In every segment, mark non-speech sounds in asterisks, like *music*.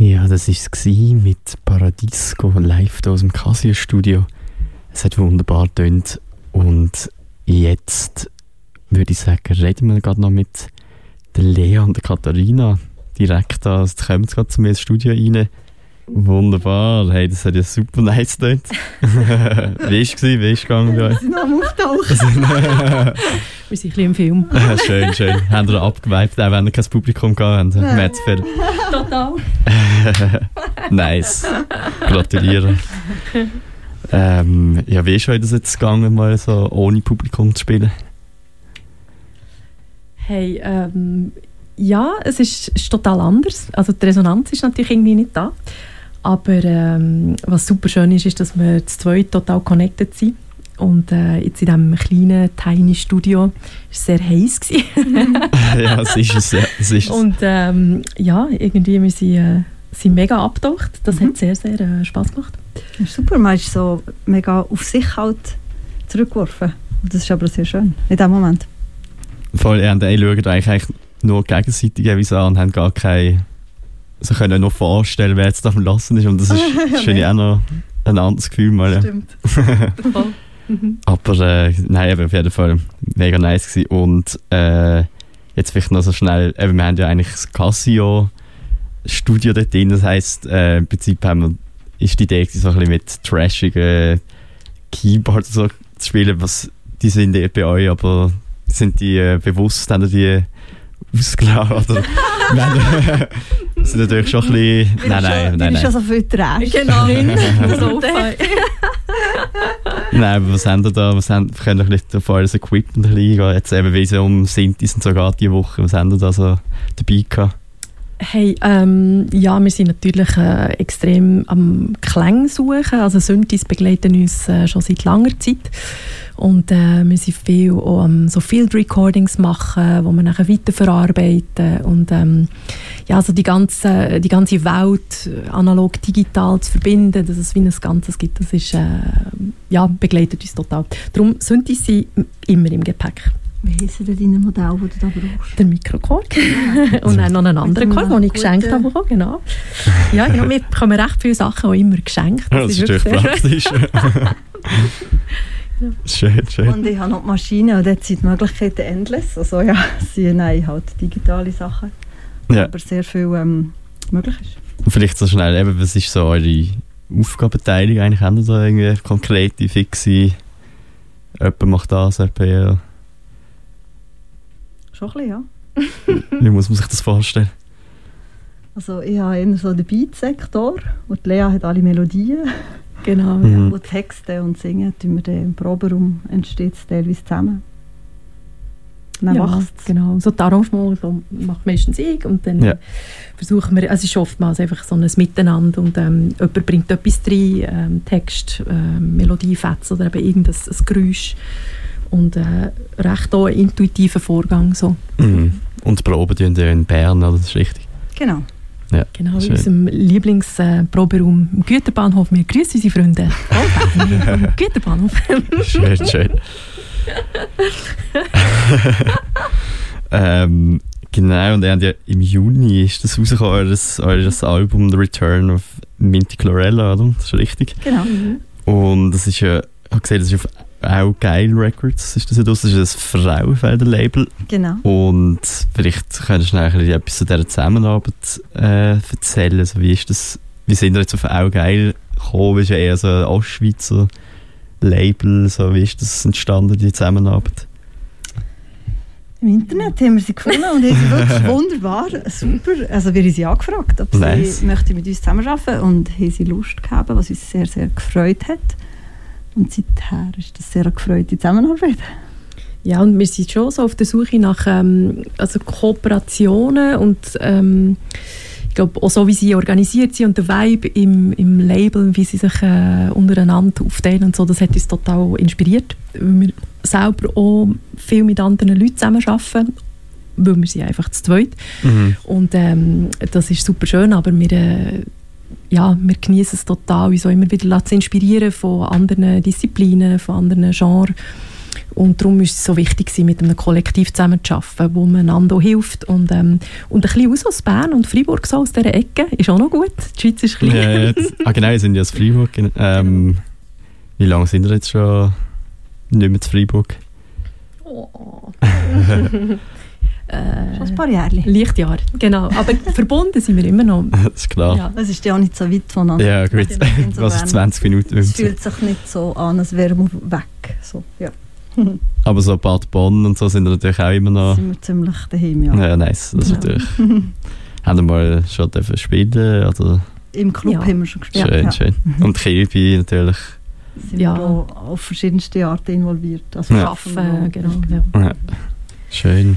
Ja, das war es mit Paradisco live hier aus dem Casio-Studio. Es hat wunderbar getönt. Und jetzt würde ich sagen, reden wir gerade noch mit der Lea und der Katharina. Direkt da, also kommen sie gerade zu mir ins Studio rein. Wunderbar, hey, das hat ja super nice getönt. *laughs* Wie war es? Wie ist es gegangen bei euch? Wir sind noch am Auftauchen. *laughs* Wir sind ein bisschen im Film. *laughs* schön, schön. Haben ihr abgeweibt, auch wenn ihr kein Publikum gehabt habt? Total. *laughs* nice. Gratuliere. Ähm, ja, wie ist euch das jetzt gegangen, mal so ohne Publikum zu spielen? Hey, ähm, ja, es ist, ist, total anders. Also die Resonanz ist natürlich irgendwie nicht da. Aber ähm, was super schön ist, ist, dass wir zu zweit total connected sind. Und äh, jetzt in diesem kleinen, tiny Studio war es sehr heiß. *laughs* ja, es ist es. Ja, es ist Und ähm, ja, irgendwie wir sind, äh, sind mega abgetaucht. Das mhm. hat sehr, sehr äh, Spass gemacht. Ja, super, man ist so mega auf sich halt zurückgeworfen. Das ist aber sehr schön in diesem Moment. Voll, ja, und ey, schauen eigentlich nur gegenseitig an und haben gar keine. Sie können nur vorstellen, wer jetzt davon lassen ist. Und das ist, *laughs* ja, finde ich auch noch ein anderes Gefühl. Mal, ja. Stimmt. *laughs* Aber äh, nein, eben auf jeden Fall mega nice gewesen. Und äh, jetzt vielleicht noch so schnell, eben, wir haben ja eigentlich das Casio-Studio dort drin. Das heisst, äh, im Prinzip haben wir, ist die Idee so ein bisschen mit trashigen Keyboards so zu spielen. Was, die sind bei euch, aber sind die äh, bewusst, haben die ausgeladen? Oder? *laughs* nein, das *laughs* sind natürlich schon ein bisschen... Nein, nein, nein. Du bist schon so viel Trash. Genau. *laughs* nein, aber was haben wir da? Was haben, wir können vielleicht auf euer Equipment ein bisschen eingehen. Jetzt eben, wie es um Sintis und so geht diese Woche. Was haben wir da so dabei gehabt? Hey, ähm, ja, wir sind natürlich äh, extrem am Klang suchen. Also Synthes begleiten uns äh, schon seit langer Zeit. Und äh, wir sind viel auch am so Field Recordings machen, wo wir nachher weiterverarbeiten und ähm, ja, also die ganze, die ganze Welt analog digital zu verbinden, dass es wie ein Ganzes gibt, das ist, äh, ja, begleitet uns total. Darum sind sie immer im Gepäck. Wie heissen denn deine Modell, die du da brauchst? Der Mikrokork. *laughs* und dann noch einen anderen Kork, den ich geschenkt habe. Genau. Ja, genau. Wir bekommen recht viele Sachen auch immer geschenkt. Das, das ist, natürlich praktisch. *laughs* *laughs* Schön, schön. Und ich habe noch die Maschine und dort sind die Möglichkeiten endless. Also ja, sie nein, halt digitale Sachen. Ja. Aber sehr viel ähm, möglich ist. Und vielleicht so schnell, eben, was ist so eure Aufgabenteilung eigentlich? Haben da irgendwie konkrete, fixe, jemand macht das, jemand ja. Schon ein bisschen, ja. *laughs* Wie muss man sich das vorstellen? Also ich habe eher so den Beat-Sektor und Lea hat alle Melodien. *laughs* Genau. Mhm. Und Texte und Singen tun wir dann im Proberaum entsteht es teilweise zusammen. Dann ja, genau. So die Arrangement so macht meistens ich und dann ja. versuchen wir, also es ist oftmals einfach so ein Miteinander und ähm, jemand bringt etwas rein, ähm, Text, ähm, Melodiefetzen oder eben irgendein ein Geräusch und äh, recht auch ein intuitiver Vorgang so. Mhm. Und die Proben tun in Bern, oder? Das ist richtig? Genau. Ja, genau, schön. in unserem Lieblingsproberaum im Güterbahnhof. Wir grüßen unsere Freunde. *laughs* Güterbahnhof. schön, schön. *laughs* ähm, genau, und ja, im Juni ist das rausgekommen, eures, eures Album The Return of Minty Chlorella, oder? Das ist richtig. Genau. Und das ist ja, ich habe gesehen, das ist auf auch geil Records ist das ja das ist ein Frauenfelder Label. Genau. Und vielleicht könntest du nachher etwas zu dieser Zusammenarbeit äh, erzählen. Also wie ist das, wie sind wir jetzt auf auch geil gekommen? Das ist ja eher so ein Ostschweizer Label. So, wie ist das entstanden, die Zusammenarbeit? Im Internet haben wir sie gefunden und sie wirklich *laughs* wunderbar, super. Also wir haben sie angefragt, ob nice. sie möchte mit uns zusammenarbeiten und haben sie Lust gehabt, was uns sehr, sehr gefreut hat. Und seither ist das sehr eine gefreute Zusammenarbeit. Ja, und wir sind schon so auf der Suche nach ähm, also Kooperationen und ähm, ich glaube auch so, wie sie organisiert sind und der Vibe im, im Label, wie sie sich äh, untereinander aufteilen und so, das hat uns total inspiriert, weil wir selber auch viel mit anderen Leuten zusammenarbeiten weil wir sind einfach zu zweit. Mhm. Und ähm, das ist super schön, aber wir äh, ja, wir genießen es total, uns auch immer wieder zu inspirieren von anderen Disziplinen, von anderen Genres. und darum ist es so wichtig, mit einem Kollektiv zusammenzuarbeiten, wo man einander hilft und, ähm, und ein bisschen aus aus Bern und Freiburg so aus dieser Ecke ist auch noch gut. Die Schweiz ist klein. Ja, jetzt, ah, genau, wir sind ja aus Freiburg. Ähm, wie lange sind wir jetzt schon nicht mehr zu Freiburg? Oh. *laughs* Äh, Schon ein paar Jahre. Lichtjahr, genau. Aber *laughs* verbunden sind wir immer noch. *laughs* Das ist klar. Ja. Es ist ja auch nicht so weit voneinander. Ja, gut. Was ist 20 Minuten? Es fühlt sich nicht so an, als wären wir weg. So, ja. *laughs* Aber so Bad Bonn und so sind wir natürlich auch immer noch... Sind wir ziemlich daheim, ja. Ja, nice. Das ja. natürlich... haben wir mal schon spielen oder... Im Club ja. haben wir schon gespielt. Schön, ja. schön. Und Kilby natürlich. Sind ja. wir auf verschiedenste Arten involviert. Also ja. Schaffen, genau. Ja. Schön.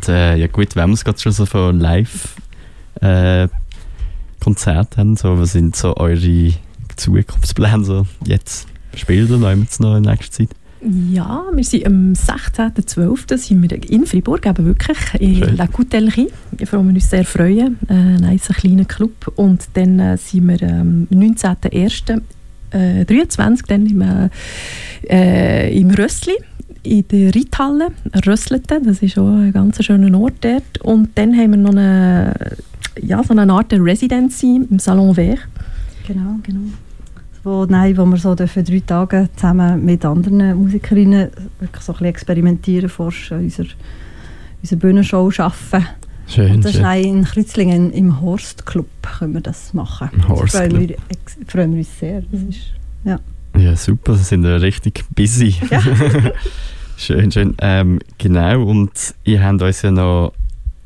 Und äh, ja gut, wenn wir es gerade schon so von Live äh, Konzert haben, so, was sind so eure Zukunftspläne so jetzt? Spielt ihr noch in nächster Zeit? Ja, wir sind am 16.12. sind wir in Fribourg, eben wirklich, in Schön. La Coutellerie, wo wir uns sehr freuen. Äh, ein nice kleiner Club. Und dann äh, sind wir am 19.01. Äh, 23 dann im, äh, im Rössli in der Reithalle, Rössleten, das ist auch ein ganz schöner Ort dort. Und dann haben wir noch eine, ja, so eine Art Residency im Salon Vert. Genau, genau. Wo, nein, wo wir so für drei Tage zusammen mit anderen Musikerinnen wirklich so ein bisschen experimentieren, forschen, unsere, unsere Bühnenshow arbeiten. Schön, und das schön. ist in Kreuzlingen im Horst Club können wir das machen. Horst freuen wir, freuen wir uns sehr. Das ist, ja. Ja, super, Sie sind ja richtig busy. Ja. *laughs* schön, schön. Ähm, genau, und ihr habt uns ja noch,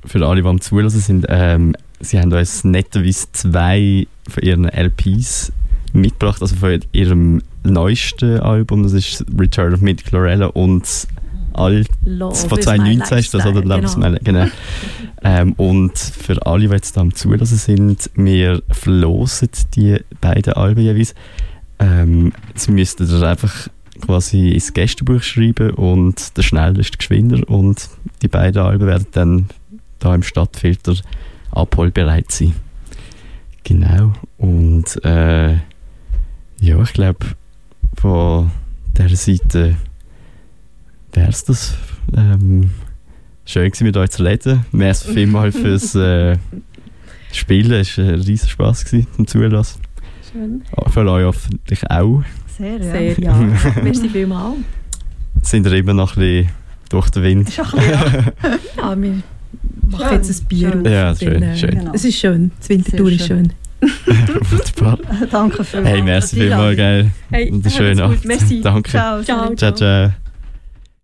für alle, die am Zulassen sind, ähm, Sie haben uns netterweise zwei von Ihren LPs mitgebracht, also von Ihrem neuesten Album, das ist Return of Mid Chlorella und all von 2019 ist das, oder? Genau. genau. *laughs* ähm, und für alle, die jetzt am Zulassen sind, wir verlosen die beiden Alben jeweils. Ähm, sie müssten das einfach quasi ins Gästebuch schreiben und der schnellste geschwinder und die beiden Alben werden dann da im Stadtfilter abholbereit sein. Genau. Und äh, ja, ich glaube, von dieser Seite wäre es das. Ähm, schön war mit euch zu reden. Merci vielmals fürs äh, *laughs* Spielen. Es war ein riesiger Spass zum Zulassen. Schön. Für euch hoffentlich auch. Sehr, ja. Sehr, ja. *laughs* Merci vielmals. Sind ihr immer noch ein bisschen durch den Wind? Schon ein bisschen, ja. *laughs* ja, wir machen jetzt ein Bier. Schön. Ja, schön. Dann, schön. Genau. Es ist schön. Das Wintertour ist schön. *laughs* Wunderbar. Danke für Hey, merci vielmals, geil. Hey, Und schön Merci. Danke. Ciao, ciao. ciao. ciao.